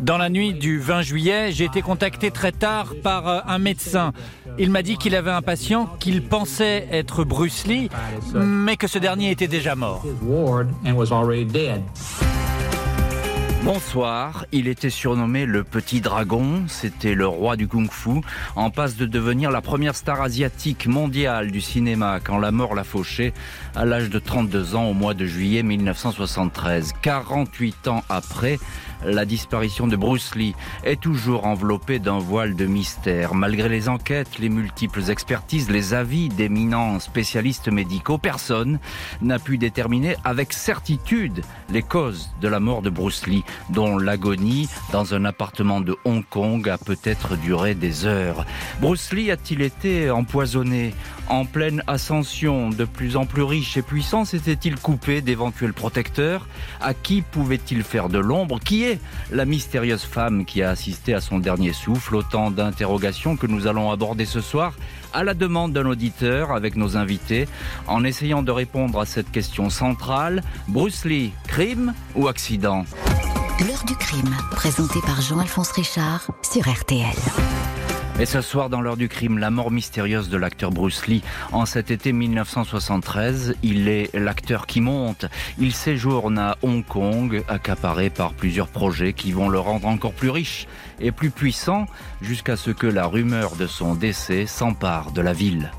Dans la nuit du 20 juillet, j'ai été contacté très tard par uh, un médecin. Il m'a dit qu'il avait un patient qu'il pensait être Bruce Lee, mais que ce dernier était déjà mort. Bonsoir, il était surnommé le Petit Dragon, c'était le roi du kung-fu, en passe de devenir la première star asiatique mondiale du cinéma quand la mort l'a fauché à l'âge de 32 ans au mois de juillet 1973. 48 ans après, la disparition de Bruce Lee est toujours enveloppée d'un voile de mystère. Malgré les enquêtes, les multiples expertises, les avis d'éminents spécialistes médicaux, personne n'a pu déterminer avec certitude les causes de la mort de Bruce Lee, dont l'agonie dans un appartement de Hong Kong a peut-être duré des heures. Bruce Lee a-t-il été empoisonné en pleine ascension, de plus en plus riche et puissant, s'était-il coupé d'éventuels protecteurs? À qui pouvait-il faire de l'ombre? Qui est la mystérieuse femme qui a assisté à son dernier souffle? Autant d'interrogations que nous allons aborder ce soir à la demande d'un auditeur avec nos invités, en essayant de répondre à cette question centrale. Bruce Lee, crime ou accident? L'heure du crime, présenté par Jean-Alphonse Richard sur RTL. Et ce soir, dans l'heure du crime, la mort mystérieuse de l'acteur Bruce Lee. En cet été 1973, il est l'acteur qui monte. Il séjourne à Hong Kong, accaparé par plusieurs projets qui vont le rendre encore plus riche et plus puissant, jusqu'à ce que la rumeur de son décès s'empare de la ville.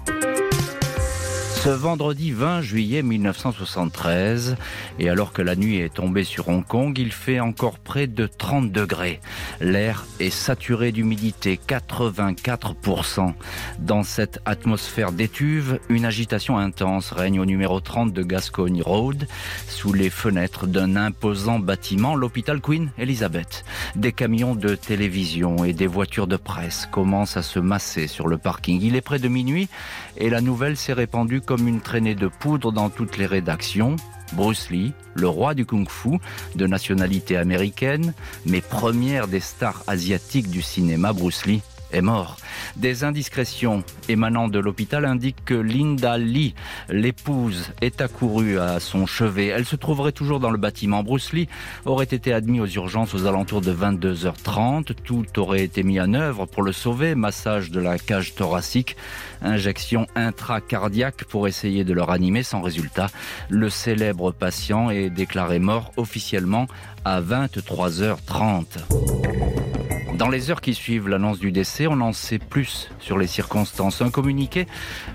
Ce vendredi 20 juillet 1973, et alors que la nuit est tombée sur Hong Kong, il fait encore près de 30 degrés. L'air est saturé d'humidité, 84%. Dans cette atmosphère d'étuve, une agitation intense règne au numéro 30 de Gascogne Road, sous les fenêtres d'un imposant bâtiment, l'hôpital Queen Elizabeth. Des camions de télévision et des voitures de presse commencent à se masser sur le parking. Il est près de minuit et la nouvelle s'est répandue comme une traînée de poudre dans toutes les rédactions. Bruce Lee, le roi du kung-fu, de nationalité américaine, mais première des stars asiatiques du cinéma, Bruce Lee est mort. Des indiscrétions émanant de l'hôpital indiquent que Linda Lee, l'épouse, est accourue à son chevet. Elle se trouverait toujours dans le bâtiment. Bruce Lee aurait été admis aux urgences aux alentours de 22h30. Tout aurait été mis en œuvre pour le sauver. Massage de la cage thoracique, injection intracardiaque pour essayer de le ranimer sans résultat. Le célèbre patient est déclaré mort officiellement à 23h30. Dans les heures qui suivent l'annonce du décès, on en sait plus sur les circonstances. Un communiqué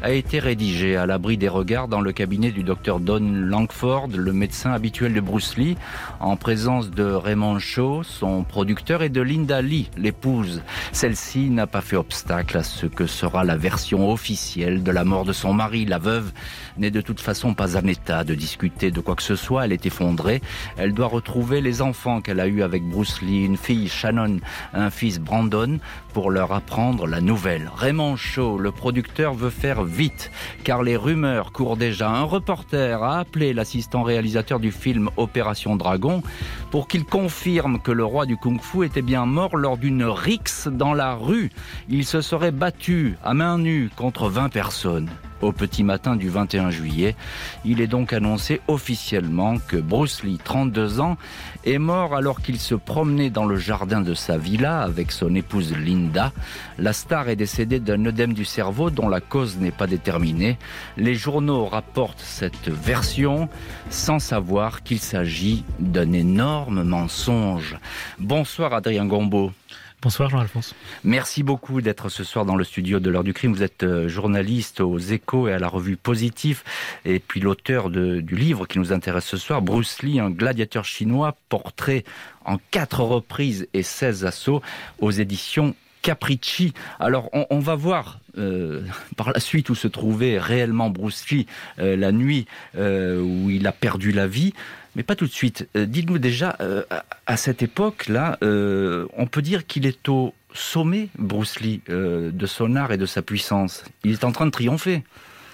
a été rédigé à l'abri des regards dans le cabinet du docteur Don Langford, le médecin habituel de Bruce Lee, en présence de Raymond Shaw, son producteur, et de Linda Lee, l'épouse. Celle-ci n'a pas fait obstacle à ce que sera la version officielle de la mort de son mari. La veuve n'est de toute façon pas en état de discuter de quoi que ce soit. Elle est effondrée. Elle doit retrouver les enfants qu'elle a eus avec Bruce Lee, une fille, Shannon, un fils Brandon pour leur apprendre la nouvelle. Raymond Shaw, le producteur, veut faire vite car les rumeurs courent déjà. Un reporter a appelé l'assistant réalisateur du film Opération Dragon pour qu'il confirme que le roi du kung-fu était bien mort lors d'une rixe dans la rue. Il se serait battu à main nue contre 20 personnes au petit matin du 21 juillet. Il est donc annoncé officiellement que Bruce Lee, 32 ans, est mort alors qu'il se promenait dans le jardin de sa villa avec son épouse Linda. La star est décédée d'un œdème du cerveau dont la cause n'est pas déterminée. Les journaux rapportent cette version sans savoir qu'il s'agit d'un énorme mensonge. Bonsoir Adrien Gombeau. Bonsoir Jean-Alphonse. Merci beaucoup d'être ce soir dans le studio de l'heure du crime. Vous êtes euh, journaliste aux échos et à la revue Positif et puis l'auteur du livre qui nous intéresse ce soir, Bruce Lee, un gladiateur chinois, portrait en quatre reprises et 16 assauts aux éditions Capricci. Alors, on, va voir euh, par la suite où se trouvait réellement Bruce Lee euh, la nuit où il a perdu la vie. Mais pas tout de suite. Euh, dites-nous déjà, euh, à cette époque-là, euh, on peut dire qu'il est au sommet, Bruce Lee, de son art et de sa puissance. Il est en train de triompher.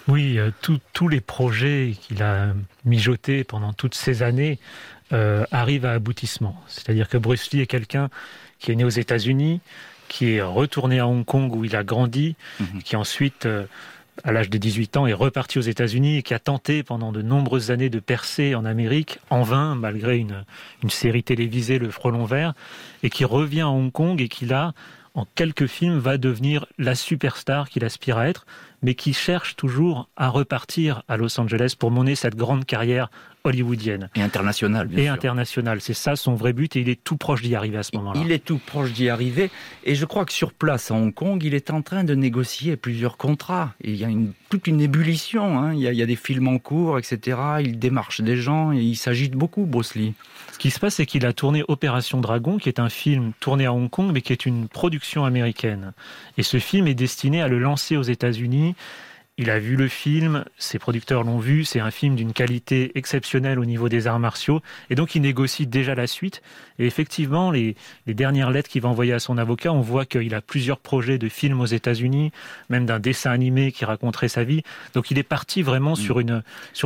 Oui, tous les projets qu'il a mijotés pendant toutes ces années arrivent à aboutissement. C'est-à-dire que Bruce Lee est quelqu'un qui est né aux États-Unis, qui est retourné à Hong Kong où il a grandi, mhm. qui ensuite à l'âge de 18 ans, est reparti aux États-Unis et qui a tenté pendant de nombreuses années de percer en Amérique, en vain, malgré une, une série télévisée, Le Frelon Vert, et qui revient à Hong Kong et qui là, en quelques films, va devenir la superstar qu'il aspire à être, mais qui cherche toujours à repartir à Los Angeles pour mener cette grande carrière hollywoodienne. Et internationale, bien et internationale. C'est ça son vrai but et il est tout proche d'y arriver à ce moment-là. Il est tout proche d'y arriver et je crois que sur place à Hong Kong, il est en train de négocier plusieurs contrats. il y a une, toute une ébullition. Hein. Il, y a, il, y a, des films en cours, etc. Il démarche des gens et il s'agite beaucoup, Bruce Lee. Ce qui se passe, c'est qu'il a tourné Opération Dragon, qui est un film tourné à Hong Kong, mais qui est une production américaine. Et ce film est destiné à le lancer aux États-Unis il a vu le film, ses producteurs l'ont vu, c'est un film d'une qualité exceptionnelle au niveau des arts martiaux, et donc il négocie déjà la suite. Et effectivement, les, dernières lettres qu'il va envoyer à son avocat, on voit qu'il a plusieurs projets de films aux États-Unis, même d'un dessin animé qui raconterait sa vie. Donc il est parti vraiment sur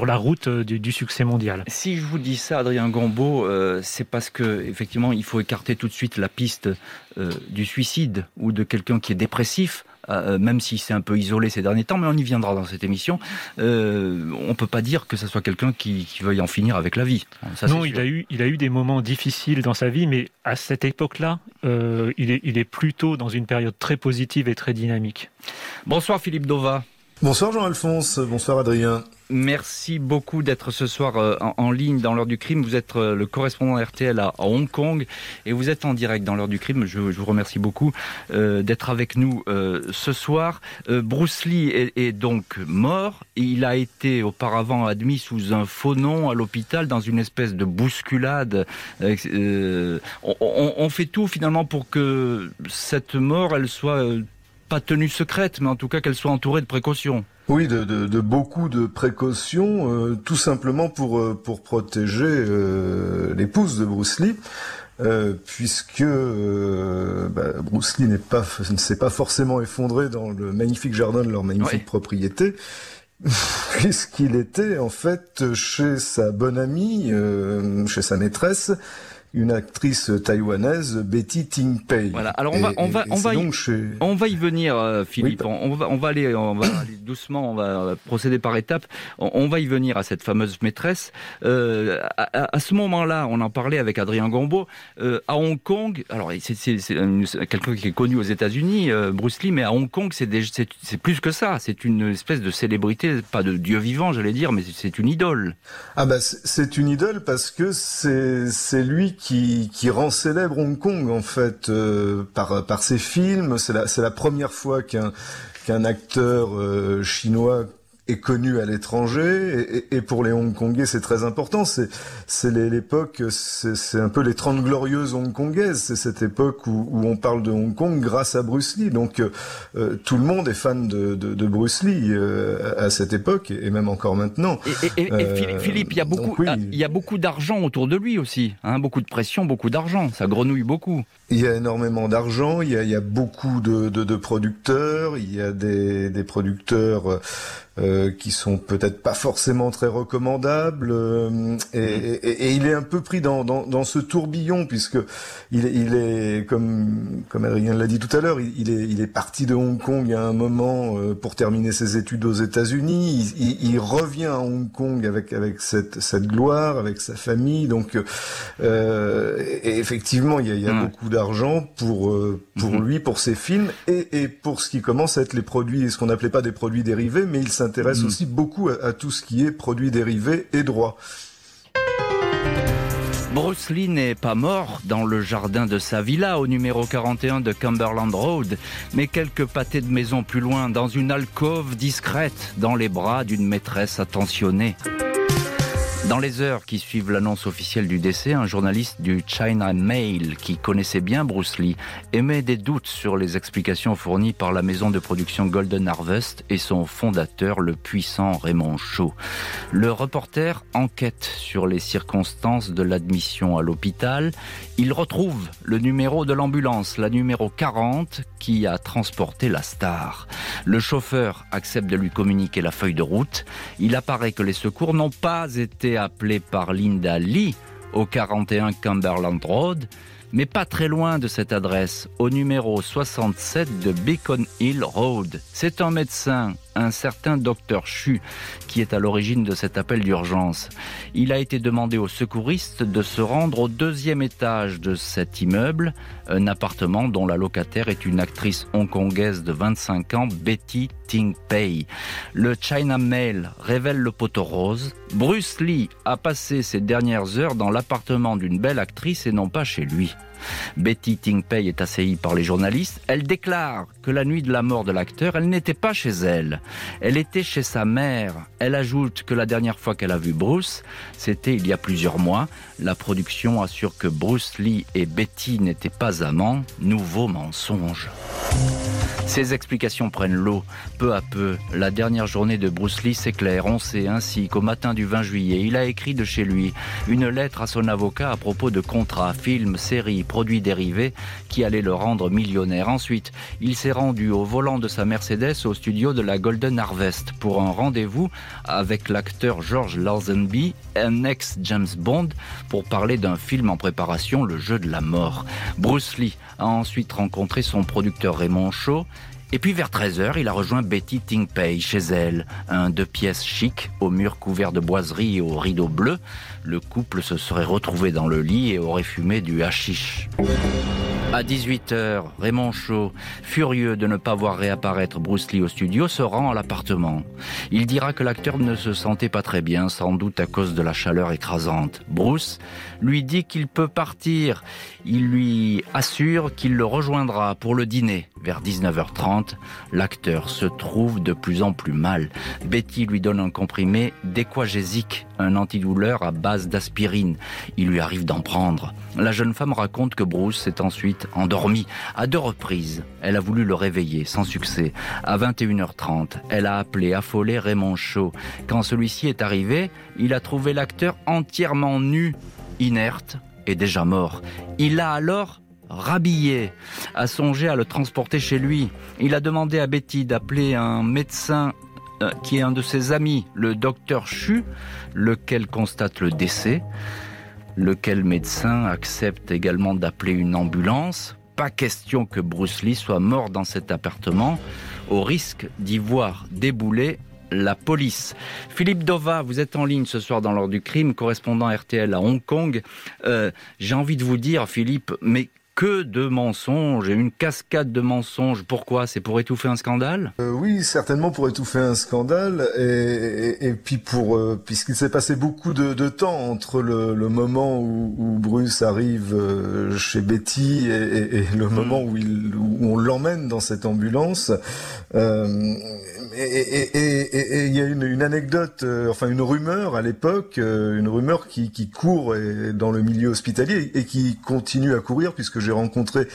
la route euh, du, succès mondial. Si je vous dis ça, Adrien Gombeau, euh, c'est parce que effectivement, il faut écarter tout de suite la piste euh, du suicide ou de quelqu'un qui est dépressif euh, même si c'est un peu isolé ces derniers temps, mais on y viendra dans cette émission. Euh, on peut pas dire que ce soit quelqu'un qui, veuille en finir avec la vie. non, il a, eu, il a eu des moments difficiles dans sa vie, mais à cette époque-là, euh, il, est, il est plutôt dans une période très positive et très dynamique. Bonsoir Philippe Dova. Bonsoir Jean-Alphonse, bonsoir Adrien. Merci beaucoup d'être ce soir euh, en, ligne dans l'heure du crime. Vous êtes euh, le correspondant RTL à, Hong Kong et vous êtes en direct dans l'heure du crime. Je, vous remercie beaucoup euh, d'être avec nous ce soir. Bruce Lee est, donc mort. Il a été auparavant admis sous un faux nom à l'hôpital dans une espèce de bousculade. On, on, fait tout finalement pour que cette mort, elle soit pas tenue secrète, mais en tout cas qu'elle soit entourée de précautions. Oui, de, de, de beaucoup de précautions, euh, tout simplement pour, euh, pour protéger euh, l'épouse de Bruce Lee. Euh, puisque bah, Bruce Lee n'est pas, ne s'est pas forcément effondré dans le magnifique jardin de leur magnifique propriété, puisqu'il était en fait chez sa bonne amie, chez sa maîtresse, une actrice taïwanaise, Betty Ting Pei. Voilà. Alors on va, on va, on va, y, on va y venir, euh, Philippe. on, va, on va aller, on va aller doucement, on va procéder par étapes. On, va y venir à cette fameuse maîtresse. Euh, à, ce moment-là, on en parlait avec Adrien Gombeau. Euh, à Hong Kong, alors c'est quelqu'un qui est connu aux États-Unis, Bruce Lee, mais à Hong Kong, c'est plus que ça. C'est une espèce de célébrité, pas de dieu vivant, j'allais dire, mais c'est une idole. Ah bah c'est une idole parce que c'est lui qui, qui rend célèbre Hong Kong en fait euh, par par ses films. C'est la la première fois qu'un qu'un acteur euh, chinois est connu à l'étranger et, et, pour les Hongkongais c'est très important. C'est c'est l'époque, c'est un peu les 30 glorieuses hongkongaises. C'est cette époque où, où, on parle de Hong Kong grâce à Bruce Lee. Donc euh, euh, tout le monde est fan de, de, de Bruce Lee euh, à cette époque et même encore maintenant. Et, et Philippe, il y a beaucoup, il y a beaucoup d'argent autour de lui aussi. Hein, beaucoup de pression, beaucoup d'argent. Ça grenouille beaucoup. Il y a énormément d'argent. Il y a, il y a beaucoup de, de, de producteurs. Il y a des, des producteurs euh, qui sont peut-être pas forcément très recommandables euh, et, et, et, il est un peu pris dans, dans, dans ce tourbillon puisque il, il, est comme comme Adrien l'a dit tout à l'heure il, est il est parti de Hong Kong à un moment euh, pour terminer ses études aux États-Unis. Il, il, revient à Hong Kong avec avec cette cette gloire avec sa famille. Donc euh, et effectivement il y a, il y a beaucoup d'argent pour pour mm-hmm. lui pour ses films et, et pour ce qui commence à être les produits ce qu'on n'appelait pas des produits dérivés mais il s'intéresse mm. aussi beaucoup à, tout ce qui est produits dérivés et droits. Bruce Lee n'est pas mort dans le jardin de sa villa au numéro 41 de Cumberland Road, mais quelques pâtés de maison plus loin, dans une alcôve discrète, dans les bras d'une maîtresse attentionnée. Dans les heures qui suivent l'annonce officielle du décès, un journaliste du China Mail qui connaissait bien Bruce Lee émet des doutes sur les explications fournies par la maison de production Golden Harvest et son fondateur, le puissant Raymond Shaw. Le reporter enquête sur les circonstances de l'admission à l'hôpital. Il retrouve le numéro de l'ambulance, la numéro 40, qui a transporté la star. Le chauffeur accepte de lui communiquer la feuille de route. Il apparaît que les secours n'ont pas été appelé par Linda Lee au 41 Cumberland Road, mais pas très loin de cette adresse, au numéro 67 de Beacon Hill Road. C'est un médecin un certain docteur Chu qui est à l'origine de cet appel d'urgence. Il a été demandé aux secouristes de se rendre au deuxième étage de cet immeuble, un appartement dont la locataire est une actrice hongkongaise de 25 ans, Betty Ting Pei. Le China Mail révèle le poteau rose. Bruce Lee a passé ses dernières heures dans l'appartement d'une belle actrice et non pas chez lui. Betty Tingpei est assaillie par les journalistes. Elle déclare que la nuit de la mort de l'acteur, elle n'était pas chez elle. Elle était chez sa mère. Elle ajoute que la dernière fois qu'elle a vu Bruce, c'était il y a plusieurs mois. La production assure que Bruce Lee et Betty n'étaient pas amants. Nouveau mensonge. Ces explications prennent l'eau. Peu à peu, la dernière journée de Bruce Lee s'éclaire. On sait ainsi qu'au matin du 20 juillet, il a écrit de chez lui une lettre à son avocat à propos de contrats, films, séries, produits dérivés qui allaient le rendre millionnaire. Ensuite, il s'est rendu au volant de sa Mercedes au studio de la Golden Harvest pour un rendez-vous avec l'acteur George Lazenby, un ex-James Bond, pour parler d'un film en préparation, Le jeu de la mort. Bruce Lee a ensuite rencontré son producteur Raymond Shaw et puis vers 13h, il a rejoint Betty Tingpei chez elle, un deux pièces chic, au mur couvert de boiseries et aux rideaux bleus. Le couple se serait retrouvé dans le lit et aurait fumé du hashish. À 18h, Raymond Shaw, furieux de ne pas voir réapparaître Bruce Lee au studio, se rend à l'appartement. Il dira que l'acteur ne se sentait pas très bien, sans doute à cause de la chaleur écrasante. Bruce lui dit qu'il peut partir. Il lui assure qu'il le rejoindra pour le dîner. Vers 19h30, l'acteur se trouve de plus en plus mal. Betty lui donne un comprimé d'équagésique, un antidouleur à base d'aspirine. Il lui arrive d'en prendre. La jeune femme raconte que Bruce s'est ensuite endormi à deux reprises. Elle a voulu le réveiller, sans succès. À 21h30, elle a appelé affolé Raymond Shaw. Quand celui-ci est arrivé, il a trouvé l'acteur entièrement nu, inerte et déjà mort. Il a alors rhabillé, a songé à le transporter chez lui. Il a demandé à Betty d'appeler un médecin euh, qui est un de ses amis, le docteur Chu, lequel constate le décès lequel médecin accepte également d'appeler une ambulance. Pas question que Bruce Lee soit mort dans cet appartement, au risque d'y voir débouler la police. Philippe Dova, vous êtes en ligne ce soir dans l'ordre du crime, correspondant RTL à Hong Kong. Euh, j'ai envie de vous dire, Philippe, mais que de mensonges et une cascade de mensonges. Pourquoi? C'est pour étouffer un scandale? Euh, Oui, certainement pour étouffer un scandale et, et, puis pour euh, puisqu'il s'est passé beaucoup de, de, temps entre le, le moment où, où, Bruce arrive euh, chez Betty et, et le hmm. moment où, il, où on l'emmène dans cette ambulance. Et il y a une, une anecdote, enfin une rumeur à l'époque, une rumeur qui, qui court dans le milieu hospitalier et qui continue à courir puisque j'ai rencontré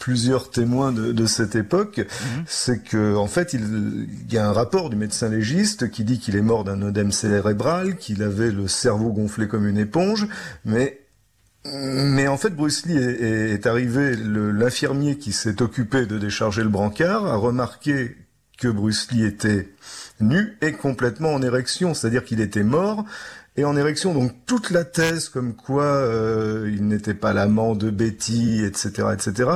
plusieurs témoins de, cette époque, mhm. c'est que en fait il, y a un rapport du médecin légiste qui dit qu'il est mort d'un œdème cérébral, qu'il avait le cerveau gonflé comme une éponge, mais mais en fait, Bruce Lee est, est arrivé, l'infirmier qui s'est occupé de décharger le brancard a remarqué que Bruce Lee était nu et complètement en érection, c'est-à-dire qu'il était mort, et en érection. Donc toute la thèse comme quoi euh, il n'était pas l'amant de Betty, etc., etc.,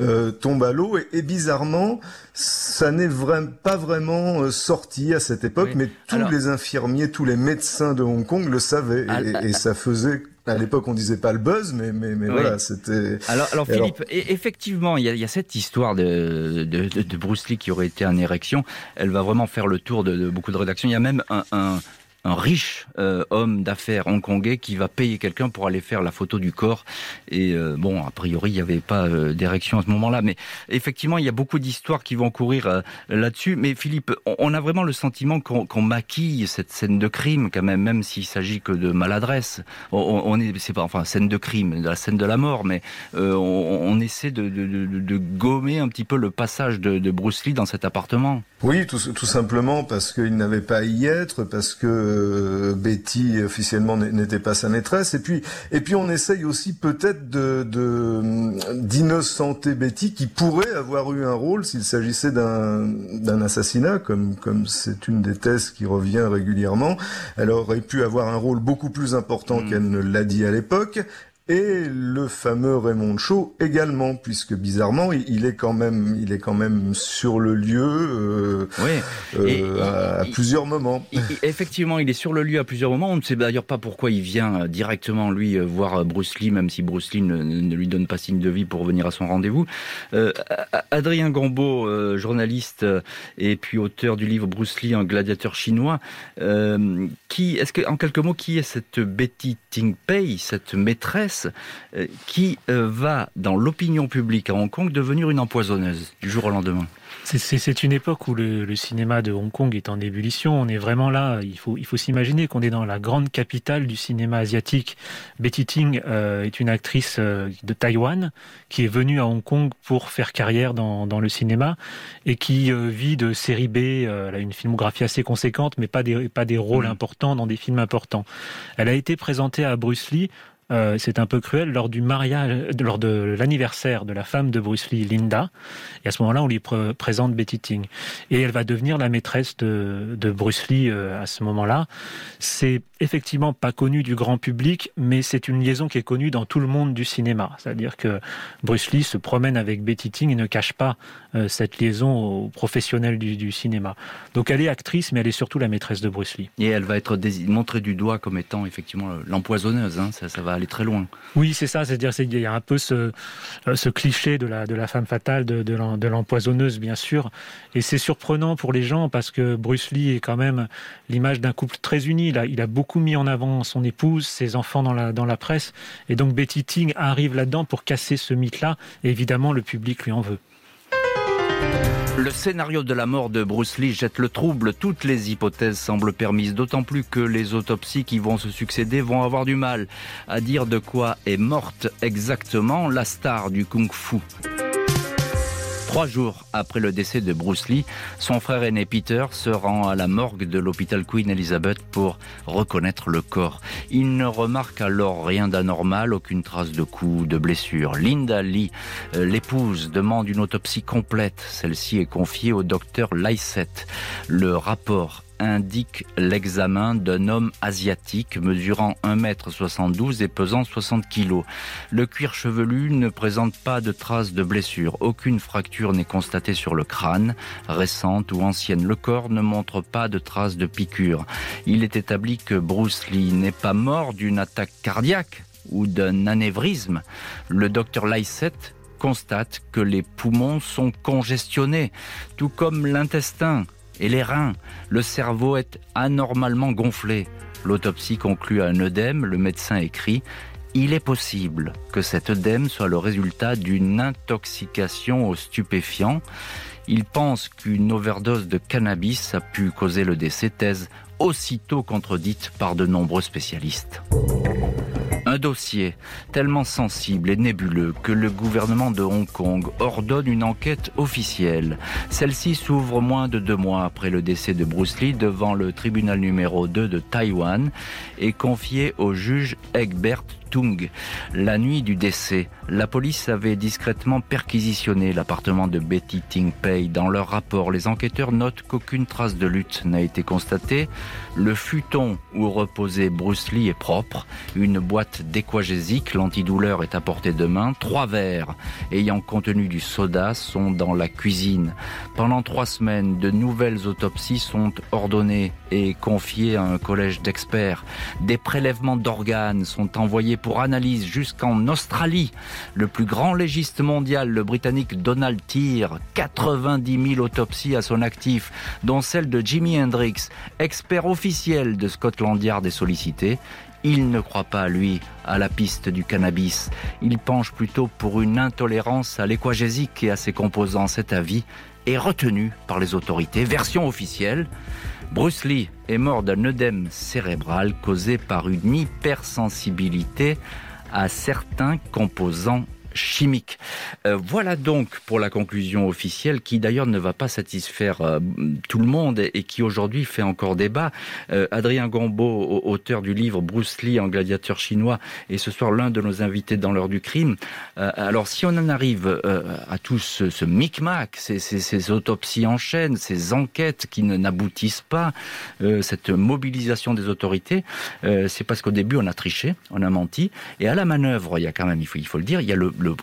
euh, tombe à l'eau. Et, bizarrement, ça n'est vraiment pas vraiment euh, sorti à cette époque, mais tous les infirmiers, tous les médecins de Hong Kong le savaient, et, ça faisait à l'époque, on disait pas le buzz, mais mais, mais voilà, c'était. Alors, alors Philippe, e, effectivement, il y, y, a, cette histoire de, de, de, Bruce Lee qui aurait été en érection. Elle va vraiment faire le tour de, de beaucoup de rédactions. Il y a même un, un un riche euh, homme d'affaires hongkongais qui va payer quelqu'un pour aller faire la photo du corps. Et euh, bon, a priori, il n'y avait pas euh, d'érection à ce moment-là. Mais effectivement, il y a beaucoup d'histoires qui vont courir là-dessus. Mais Philippe, on, a vraiment le sentiment qu'on maquille cette scène de crime, quand même, même s'il s'agit que de maladresse. On, est, c'est pas, enfin, scène de crime, de la scène de la mort, mais on, essaie de, de, de, de, gommer un petit peu le passage de, Bruce Lee dans cet appartement. Oui, tout, tout simplement parce qu'il n'avait pas à y être, parce que euh, Betty officiellement n'était pas sa maîtresse. Et puis, et puis on essaye aussi peut-être de d'innocenter Betty qui pourrait avoir eu un rôle s'il s'agissait d'un d'un assassinat, comme comme c'est une des thèses qui revient régulièrement. Elle aurait pu avoir un rôle beaucoup plus important mm. qu'elle ne l'a dit à l'époque. Et le fameux Raymond Shaw également, puisque bizarrement, il est quand même, il est quand même sur le lieu euh, euh, à, plusieurs moments. effectivement, il est sur le lieu à plusieurs moments. On ne sait d'ailleurs pas pourquoi il vient euh, directement lui voir Bruce Lee, même si Bruce Lee ne, lui donne pas signe de vie pour venir à son rendez-vous. Adrien Gambeau, journaliste et puis auteur du livre Bruce Lee, un gladiateur chinois, qui, est-ce que, en quelques mots, qui est cette Betty Ting Pei, cette maîtresse euh, qui euh, va, dans l'opinion publique à Hong Kong, devenir une empoisonneuse du jour au lendemain. C'est une époque où le, cinéma de Hong Kong est en ébullition. On est vraiment là. Il faut, il faut s'imaginer qu'on est dans la grande capitale du cinéma asiatique. Betty Ting euh, est une actrice de Taïwan qui est venue à Hong Kong pour faire carrière dans, dans le cinéma et qui vit de série B. elle a une filmographie assez conséquente, mais pas des, pas des rôles mmh. importants dans des films importants. Elle a été présentée à Bruce Lee euh, c'est un peu cruel, lors du mariage, lors de l'anniversaire de la femme de Bruce Lee, Linda. Et à ce moment-là, on lui présente Betty Ting. Et elle va devenir la maîtresse de, Bruce Lee euh, à ce moment-là. C'est effectivement pas connu du grand public, mais c'est une liaison qui est connue dans tout le monde du cinéma. C'est-à-dire que Bruce Lee se promène avec Betty Ting et ne cache pas euh, cette liaison aux professionnels du, cinéma. Donc elle est actrice, mais elle est surtout la maîtresse de Bruce Lee. Et elle va être montrée du doigt comme étant effectivement l'empoisonneuse. Hein. Ça, ça va aller très loin. Oui, c'est ça. C'est-à-dire qu'il y a un peu ce, cliché de la, femme fatale, de, l'empoisonneuse, bien sûr. Et c'est surprenant pour les gens parce que Bruce Lee est quand même l'image d'un couple très uni. Il a, il a beaucoup mis en avant son épouse, ses enfants dans la, dans la presse. Et donc Betty Ting arrive là-dedans pour casser ce mythe-là. Et évidemment, le public lui en veut. Le scénario de la mort de Bruce Lee jette le trouble. Toutes les hypothèses semblent permises, d'autant plus que les autopsies qui vont se succéder vont avoir du mal à dire de quoi est morte exactement la star du kung-fu. Trois jours après le décès de Bruce Lee, son frère aîné Peter se rend à la morgue de l'hôpital Queen Elizabeth pour reconnaître le corps. Il ne remarque alors rien d'anormal, aucune trace de coups, de blessures. Linda Lee, euh, l'épouse, demande une autopsie complète. Celle-ci est confiée au docteur Lysette. Le rapport indique l'examen d'un homme asiatique mesurant 1m72 et pesant 60 kg. Le cuir chevelu ne présente pas de traces de blessure. Aucune fracture n'est constatée sur le crâne, récente ou ancienne. Le corps ne montre pas de traces de piqûre. Il est établi que Bruce Lee n'est pas mort d'une attaque cardiaque ou d'un anévrisme. Le docteur Lysette constate que les poumons sont congestionnés, tout comme l'intestin et les reins. Le cerveau est anormalement gonflé. L'autopsie conclut à un œdème. Le médecin écrit il est possible que cet œdème soit le résultat d'une intoxication aux stupéfiants. Il pense qu'une overdose de cannabis a pu causer le décès, aussitôt contredite par de nombreux spécialistes. Un dossier tellement sensible et nébuleux que le gouvernement de Hong Kong ordonne une enquête officielle. Celle-ci s'ouvre moins de deux mois après le décès de Bruce Lee devant le tribunal numéro 2 de Taïwan et confiée au juge Egbert la nuit du décès, la police avait discrètement perquisitionné l'appartement de Betty Ting Pei. Dans leur rapport, les enquêteurs notent qu'aucune trace de lutte n'a été constatée. Le futon où reposait Bruce Lee est propre. Une boîte d'équagésique, l'antidouleur est à portée de main. Trois verres ayant contenu du soda sont dans la cuisine. Pendant trois semaines, de nouvelles autopsies sont ordonnées et confiées à un collège d'experts. Des prélèvements d'organes sont envoyés pour analyse jusqu'en Australie. Le plus grand légiste mondial, le britannique Donald Tyr, 90 000 autopsies à son actif, dont celle de Jimi Hendrix, expert officiel de Scotland Yard est sollicité. Il ne croit pas, lui, à la piste du cannabis. Il penche plutôt pour une intolérance à l'équagésique et à ses composants. Cet avis est retenu par les autorités. Version officielle, Bruce Lee est mort d'un œdème cérébral causé par une hypersensibilité à certains composants chimique. Euh, voilà donc pour la conclusion officielle qui d'ailleurs ne va pas satisfaire euh, tout le monde et, qui aujourd'hui fait encore débat. Euh, Adrien Gombeau, auteur du livre Bruce Lee en gladiateur chinois, est ce soir l'un de nos invités dans l'heure du crime. alors si on en arrive à tout ce, micmac, ces, autopsies en chaîne, ces enquêtes qui n'aboutissent pas, cette mobilisation des autorités, c'est parce qu'au début on a triché, on a menti, et à la manœuvre, il y a quand même, il faut le dire, il y a le, le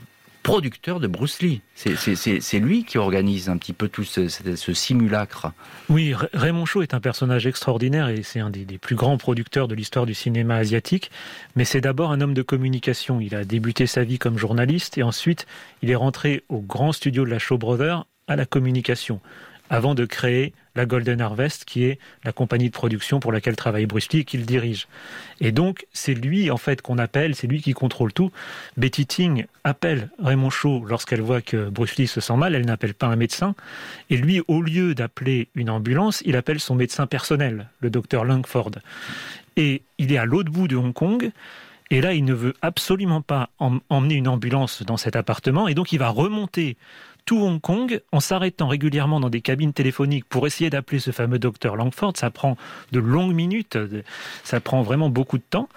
producteur de Bruce Lee. C'est lui qui organise un petit peu tout ce, simulacre. Oui, Raymond Shaw est un personnage extraordinaire et c'est un des, plus grands producteurs de l'histoire du cinéma asiatique. Mais c'est d'abord un homme de communication. Il a débuté sa vie comme journaliste et ensuite il est rentré au grand studio de la Shaw Brothers à la communication avant de créer la Golden Harvest, qui est la compagnie de production pour laquelle travaille Bruce Lee et qu'il dirige. Et donc, c'est lui, en fait, qu'on appelle, c'est lui qui contrôle tout. Betty Ting appelle Raymond Shaw lorsqu'elle voit que Bruce Lee se sent mal, elle n'appelle pas un médecin. Et lui, au lieu d'appeler une ambulance, il appelle son médecin personnel, le docteur Langford. Et il est à l'autre bout de Hong Kong. Et là, il ne veut absolument pas emmener une ambulance dans cet appartement. Et donc, il va remonter tout Hong Kong en s'arrêtant régulièrement dans des cabines téléphoniques pour essayer d'appeler ce fameux docteur Langford. Ça prend de longues minutes, ça prend vraiment beaucoup de temps.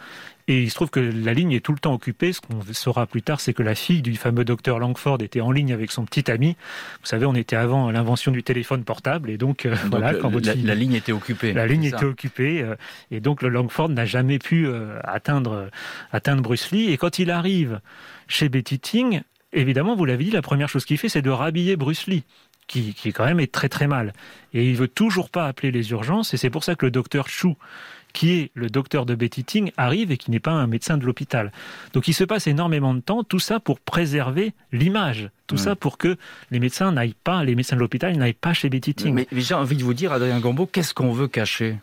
Et il se trouve que la ligne est tout le temps occupée. Ce qu'on saura plus tard, c'est que la fille du fameux docteur Langford était en ligne avec son petit ami. Vous savez, on était avant l'invention du téléphone portable, et donc, euh, voilà, quand la, ligne était occupée. La ligne était occupée, euh, et donc le Langford n'a jamais pu euh, atteindre atteindre Bruce Lee. Et quand il arrive chez Betty Ting, évidemment, vous l'avez dit, la première chose qu'il fait, c'est de rhabiller Bruce Lee. Qui, qui quand même est très très mal. Et il veut toujours pas appeler les urgences, et c'est pour ça que le docteur Chou, qui est le docteur de Betty Ting, arrive et qui n'est pas un médecin de l'hôpital. Donc il se passe énormément de temps, tout ça pour préserver l'image tout ça pour que les médecins n'aillent pas, les médecins de l'hôpital n'aillent pas chez Betty Ting. Mais, j'ai envie de vous dire, Adrien Gambeau, qu'est-ce qu'on veut cacher?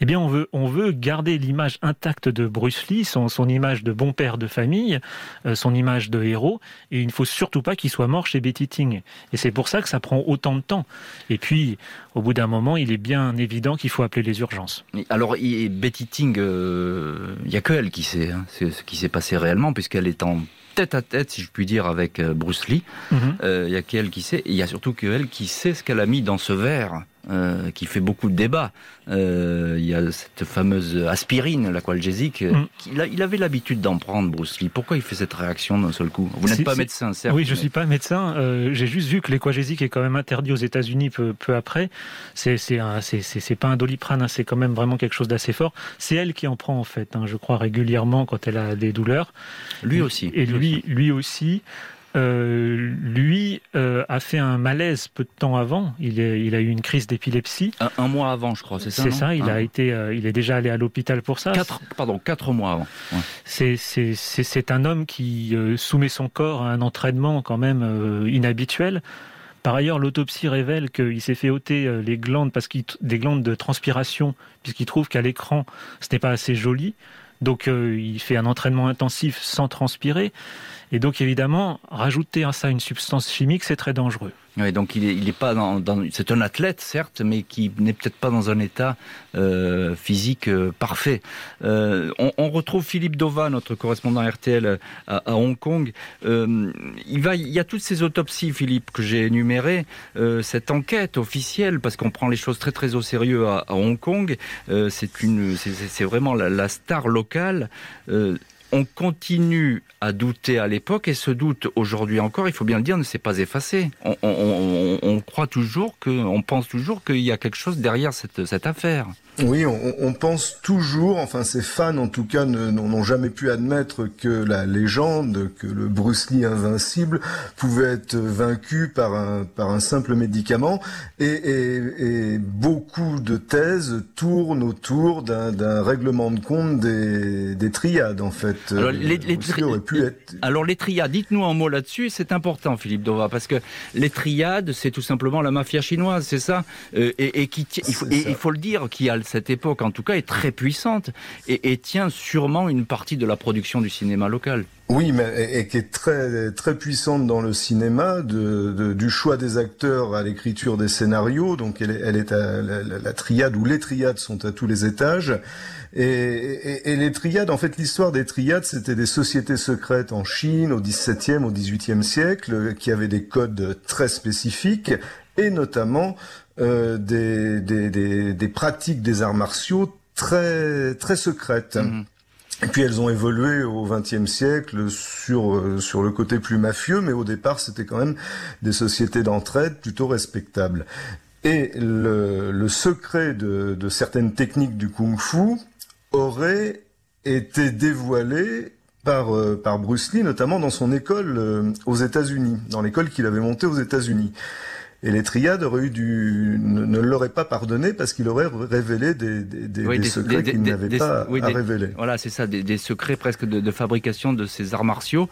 Eh bien, on veut, on veut garder l'image intacte de Bruce Lee, son, son image de bon père de famille, euh, son image de héros, et il ne faut surtout pas qu'il soit mort chez Betty Ting. Et c'est pour ça que ça prend autant de temps. Et puis, au bout d'un moment, il est bien évident qu'il faut appeler les urgences. Alors, Betty Ting, euh, il n'y a que elle qui sait hein, ce qui s'est passé réellement, puisqu'elle est en tête à tête, si je puis dire, avec euh, Bruce Lee. Mhm. Euh, il y a qu'elle qui sait, il y a surtout qu'elle qui sait ce qu'elle a mis dans ce verre. Euh, qui fait beaucoup de débats. Euh, il y a cette fameuse aspirine, la qualgésique. Mm. Il, avait l'habitude d'en prendre, Bruce Lee. Pourquoi il fait cette réaction d'un seul coup? Vous n'êtes pas médecin, certes. Oui, je ne suis pas médecin. Euh, j'ai juste vu que l'équagésique est quand même interdit aux États-Unis peu, peu, après. C'est c'est pas un doliprane, hein, c'est quand même vraiment quelque chose d'assez fort. C'est elle qui en prend en fait, hein, je crois régulièrement quand elle a des douleurs. Lui aussi. Et lui, lui aussi. Euh, lui euh, a fait un malaise peu de temps avant. Il, il a eu une crise d'épilepsie. Un, mois avant, je crois, c'est ça C'est ça. Il a ah. été, euh, il est déjà allé à l'hôpital pour ça. Quatre, pardon, quatre mois avant. C'est un homme qui soumet son corps à un entraînement quand même inhabituel. Par ailleurs, l'autopsie révèle qu'il s'est fait ôter les glandes parce qu'il des glandes de transpiration puisqu'il trouve qu'à l'écran ce n'est pas assez joli. Donc il fait un entraînement intensif sans transpirer. Et donc évidemment, rajouter à ça une substance chimique, c'est très dangereux. Oui, donc il est, pas dans, c'est un athlète certes, mais qui n'est peut-être pas dans un état euh, physique euh, parfait. Euh, on, retrouve Philippe Dova, notre correspondant RTL à, Hong Kong. Il y a toutes ces autopsies, Philippe, que j'ai énumérées, cette enquête officielle, parce qu'on prend les choses très très au sérieux à, Hong Kong. c'est une, c'est vraiment la, star locale on continue à douter à l'époque et ce doute aujourd'hui encore, il faut bien le dire, ne s'est pas effacé. On, croit toujours que, on pense toujours qu'il y a quelque chose derrière cette affaire. Oui, on, on, pense toujours, enfin ces fans en tout cas n'ont jamais pu admettre que la légende, que le Bruce Lee invincible pouvait être vaincu par un, par un simple médicament. Et, et, et beaucoup de thèses tournent autour d'un règlement de compte des, des, triades en fait. Alors les, les, Alors les triades, dites-nous un mot là-dessus, c'est important Philippe Dova, parce que les triades c'est tout simplement la mafia chinoise, c'est ça? Euh, et, et, qui, il, faut, il faut le dire, qui a cette époque, en tout cas, est très puissante et, tient sûrement une partie de la production du cinéma local. Oui, mais qui est très très puissante dans le cinéma, du choix des acteurs à l'écriture des scénarios. Donc elle est, à la, triade ou les triades sont à tous les étages. Et, et, les triades, en fait, l'histoire des triades, c'était des sociétés secrètes en Chine au XVIIe, au XVIIIe siècle, qui avaient des codes très spécifiques, et notamment euh, des, des, des, des, pratiques des arts martiaux très très secrètes. Mhm. Et puis elles ont évolué au XXe siècle sur euh, sur le côté plus mafieux, mais au départ c'était quand même des sociétés d'entraide plutôt respectables. Et le, le secret de, de, certaines techniques du kung-fu aurait été dévoilé par, euh, par Bruce Lee, notamment dans son école euh, aux États-Unis, dans l'école qu'il avait montée aux États-Unis. Et les triades auraient eu du, ne, l'auraient pas pardonné parce qu'il aurait révélé des, des, des, secrets qu'il n'avait pas à révéler. Voilà, c'est ça, des, secrets presque de, fabrication de ces arts martiaux.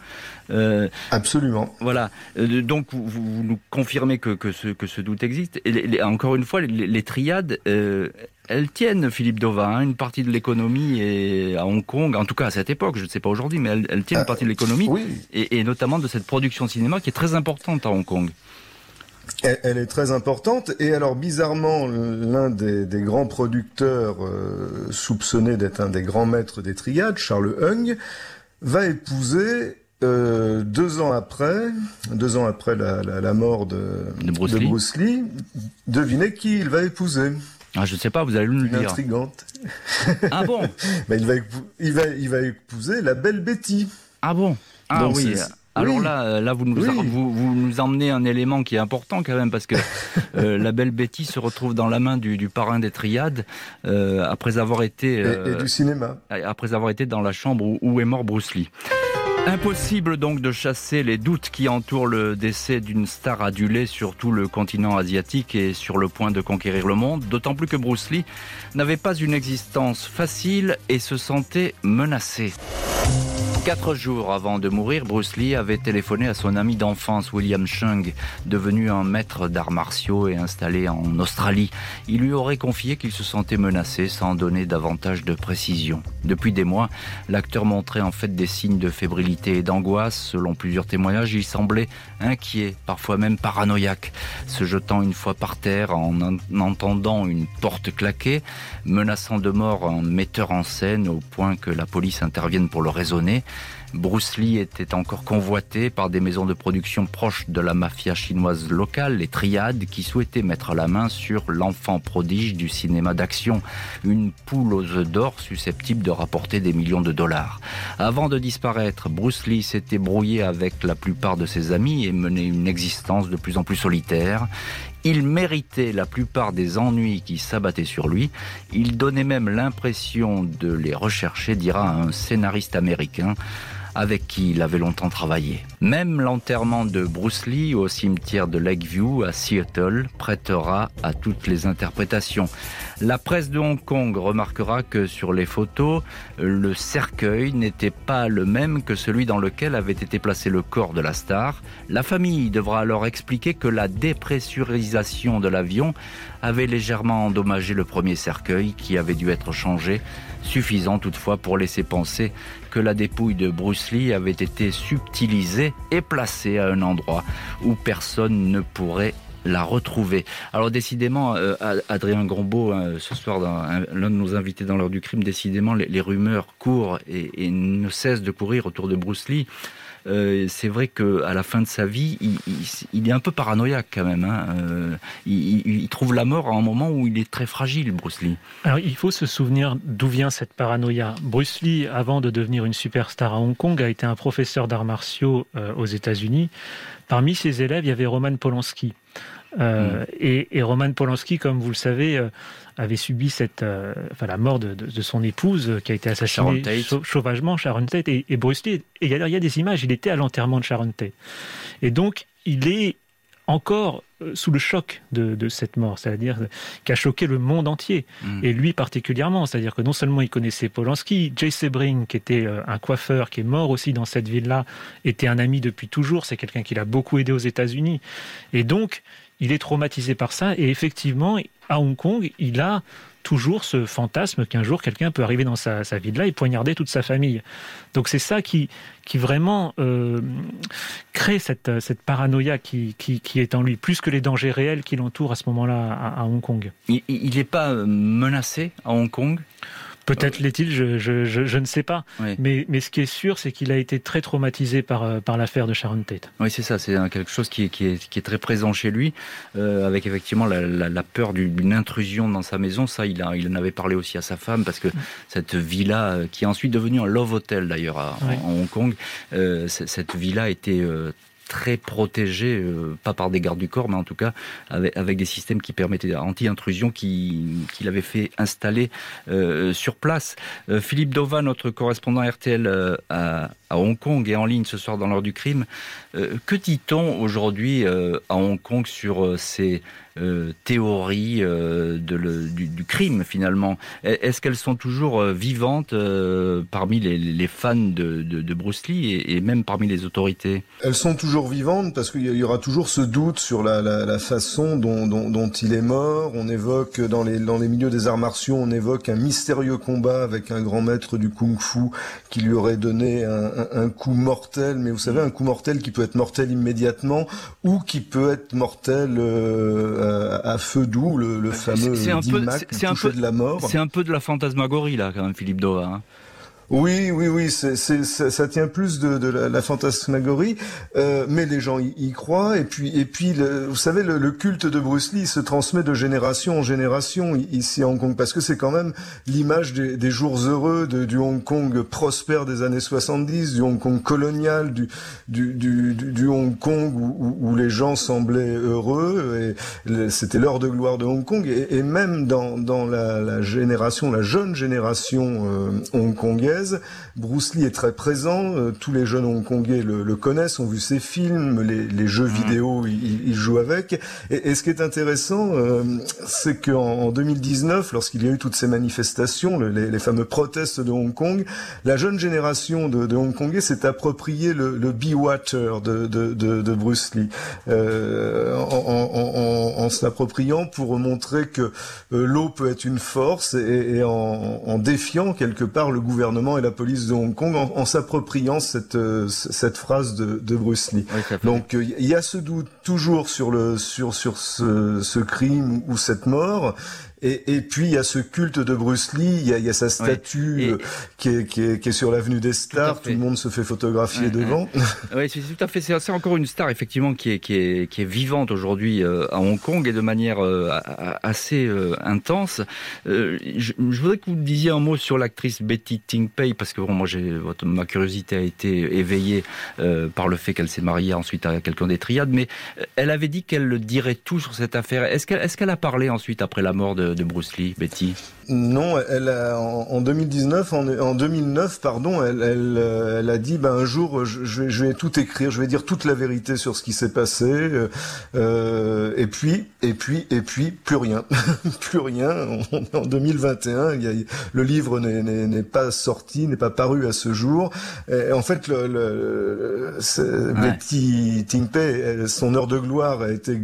Euh, Absolument. Voilà. Euh, donc vous, nous confirmez que, que, ce, que ce doute existe. Et encore une fois, les, triades. Euh, elles tiennent, Philippe Dova, hein, une partie de l'économie à Hong Kong, en tout cas à cette époque, je ne sais pas aujourd'hui, mais elles, tiennent une partie de l'économie, et, et, notamment de cette production cinéma qui est très importante à Hong Kong. Elle, est très importante. Et alors, bizarrement, l'un des, grands producteurs euh, soupçonnés d'être un des grands maîtres des triades, Charles Hung, va épouser euh, deux ans après, deux ans après la, mort de, Bruce, Lee. devinez qui il va épouser. Ah, je ne sais pas, vous allez nous le dire. Intrigante. Ah bon il, va, il, va, il va épouser la belle Betty. Ah bon? Ah oui. Alors là, euh, là vous, nous, vous, nous emmenez un élément qui est important quand même, parce que euh, la belle Betty se retrouve dans la main du, parrain des triades, euh, après avoir été... et, du cinéma. Après avoir été dans la chambre où, est mort Bruce Lee. Impossible donc de chasser les doutes qui entourent le décès d'une star adulée sur tout le continent asiatique et sur le point de conquérir le monde, d'autant plus que Bruce Lee n'avait pas une existence facile et se sentait menacé. Quatre jours avant de mourir, Bruce Lee avait téléphoné à son ami d'enfance William Chung, devenu un maître d'arts martiaux et installé en Australie. Il lui aurait confié qu'il se sentait menacé sans donner davantage de précision. Depuis des mois, l'acteur montrait en fait des signes de fébrilité et d'angoisse. Selon plusieurs témoignages, il semblait inquiet, parfois même paranoïaque, se jetant une fois par terre en entendant une porte claquer, menaçant de mort un metteur en scène au point que la police intervienne pour le raisonner. Bruce Lee était encore convoité par des maisons de production proches de la mafia chinoise locale, les Triades, qui souhaitaient mettre la main sur l'enfant prodige du cinéma d'action, une poule aux œufs d'or susceptible de rapporter des millions de dollars. Avant de disparaître, Bruce Lee s'était brouillé avec la plupart de ses amis et menait une existence de plus en plus solitaire. Il méritait la plupart des ennuis qui s'abattaient sur lui. Il donnait même l'impression de les rechercher, dira un scénariste américain avec qui il avait longtemps travaillé. Même l'enterrement de Bruce Lee au cimetière de Lakeview à Seattle prêtera à toutes les interprétations. La presse de Hong Kong remarquera que sur les photos, le cercueil n'était pas le même que celui dans lequel avait été placé le corps de la star. La famille devra alors expliquer que la dépressurisation de l'avion avait légèrement endommagé le premier cercueil qui avait dû être changé, suffisant toutefois pour laisser penser que la dépouille de Bruce Lee avait été subtilisée et placée à un endroit où personne ne pourrait la retrouver. Alors décidément, euh, Adrien Grombeau, hein, ce soir, l'un de nos invités dans l'heure du crime, décidément, les, rumeurs courent et, ne cessent de courir autour de Bruce Lee. Euh, c'est vrai qu'à la fin de sa vie, il, est un peu paranoïaque quand même. Hein. Euh, il, trouve la mort à un moment où il est très fragile, Bruce Lee. Alors il faut se souvenir d'où vient cette paranoïa. Bruce Lee, avant de devenir une superstar à Hong Kong, a été un professeur d'arts martiaux aux États-Unis. Parmi ses élèves, il y avait Roman Polanski. Mm. et, Roman Polanski, comme vous le savez, avait subi cette, euh, enfin, la mort de, son épouse euh, qui a été assassinée sauvagement, Sharon Tate. Et, Bruce Lee, et il y a des images, il était à l'enterrement de Sharon Tate. Et donc, il est encore euh, sous le choc de, cette mort, c'est-à-dire qui a choqué le monde entier, mm. et lui particulièrement, c'est-à-dire que non seulement il connaissait Polanski, Jay Sebring, qui était un coiffeur, qui est mort aussi dans cette ville-là, était un ami depuis toujours, c'est quelqu'un qui l'a beaucoup aidé aux États-Unis, et donc il est traumatisé par ça, et effectivement, à Hong Kong, il a toujours ce fantasme qu'un jour quelqu'un peut arriver dans sa, sa ville-là et poignarder toute sa famille. Donc c'est ça qui, qui vraiment euh, crée cette, cette paranoïa qui, qui, est en lui, plus que les dangers réels qui l'entourent à ce moment-là à, Hong Kong. Il n'est pas menacé à Hong Kong? Peut-être l'est-il, je, je, je, ne sais pas. Mais, mais ce qui est sûr, c'est qu'il a été très traumatisé par, euh, par l'affaire de Sharon Tate. Oui, c'est ça, c'est quelque chose qui est, qui, est, qui est, très présent chez lui, euh, avec effectivement la, la, peur d'une intrusion dans sa maison. Ça, il, a, il en avait parlé aussi à sa femme, parce que cette villa, euh, qui est ensuite devenue un love hotel d'ailleurs en, Hong Kong, euh, cette villa était très protégé, euh, pas par des gardes du corps, mais en tout cas avec, des systèmes qui permettaient anti-intrusion qu'il avait fait installer euh, sur place. Euh, Philippe Dova, notre correspondant RTL à, à, Hong Kong et en ligne ce soir dans l'heure du crime, que dit-on aujourd'hui à Hong Kong sur ces euh, théories euh, de le, du, crime finalement? Est-ce qu'elles sont toujours euh, vivantes parmi les, fans de, Bruce Lee et, même parmi les autorités? Elles sont toujours vivantes parce qu'il y aura toujours ce doute sur la, façon dont, il est mort. On évoque dans les, dans les milieux des arts martiaux, on évoque un mystérieux combat avec un grand maître du kung-fu qui lui aurait donné un, un, un coup mortel. Mais vous savez, un coup mortel qui peut être mortel immédiatement ou qui peut être mortel euh, à feu doux, le, fameux c'est un peu, c'est un peu de la mort. C'est un peu de la fantasmagorie là, quand même, Philippe Dova. Hein. Oui, oui, oui, c'est, ça, ça, tient plus de, de la, la, fantasmagorie, euh, mais les gens y, y, croient. Et puis, et puis, le, vous savez, le, le, culte de Bruce Lee se transmet de génération en génération ici à Hong Kong, parce que c'est quand même l'image des, des, jours heureux de, du Hong Kong prospère des années 70, du Hong Kong colonial, du, du, du, du Hong Kong où, où, les gens semblaient heureux. Et c'était l'heure de gloire de Hong Kong. Et, et même dans, dans la, la, génération, la jeune génération euh, hongkongaise Bruce Lee est très présent, euh, tous les jeunes hongkongais le, le, connaissent, ont vu ses films, les, les jeux mmh. vidéo, il, il, joue avec. Et, et, ce qui est intéressant, euh, c'est qu'en en 2019, lorsqu'il y a eu toutes ces manifestations, le, les, les, fameux protestes de Hong Kong, la jeune génération de, de Hongkongais s'est approprié le, le Be Water de, de, de, de, Bruce Lee, euh, en, en, en, en s'appropriant pour montrer que l'eau peut être une force et, en défiant quelque part le gouvernement et la police de Hong Kong en, en s'appropriant cette, euh, cette phrase de, de Bruce Lee. Oui, Donc il euh, y a ce doute toujours sur, le, sur, sur ce, ce crime ou cette mort. Et, et, puis il y a ce culte de Bruce Lee, il y a, il y a sa statue et, qui, est, qui, est, qui, est, sur l'avenue des Stars, tout, tout, le monde se fait photographier devant. oui, c'est tout à fait, c'est encore une star effectivement qui est, qui est, qui est vivante aujourd'hui euh, à Hong Kong et de manière euh, assez euh, intense. Je, je, voudrais que vous disiez un mot sur l'actrice Betty Ting Pei parce que bon, moi ma curiosité a été éveillée par le fait qu'elle s'est mariée ensuite à quelqu'un des triades, mais elle avait dit qu'elle dirait tout sur cette affaire. Est-ce qu'elle est-ce qu'elle a parlé ensuite après la mort de de Bruce Lee, Betty Non, elle a, en, en 2019, en, en, 2009, pardon, elle, elle, euh, elle a dit, ben, un jour, je, je, vais, tout écrire, je vais dire toute la vérité sur ce qui s'est passé, euh, et puis, et puis, et puis, plus rien, plus rien. On est en 2021, il y a, le livre n'est pas sorti, n'est pas paru à ce jour. Et en fait, le, le, ouais. Betty Tingpei, son heure de gloire a été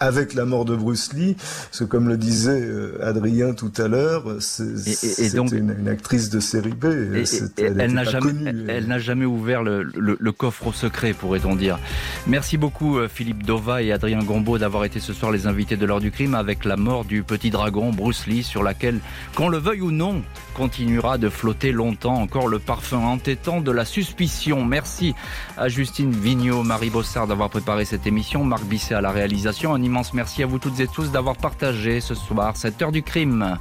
avec la mort de Bruce Lee, parce que comme le disait euh, Adrien tout à l'heure, c'était une, une, actrice de série B. Et, elle, elle n'a jamais, elle, elle n'a jamais ouvert le, le, le coffre au secret, pourrait-on dire. Merci beaucoup euh, Philippe Dova et Adrien Gombeau d'avoir été ce soir les invités de l'heure du crime avec la mort du petit dragon Bruce Lee, sur laquelle, qu'on le veuille ou non, continuera de flotter longtemps encore le parfum entêtant de la suspicion. Merci à Justine Vignot, Marie Bossard d'avoir préparé cette émission, Marc Bisset à la réalisation, un immense merci à vous toutes et tous d'avoir partagé ce soir cette heure du crime.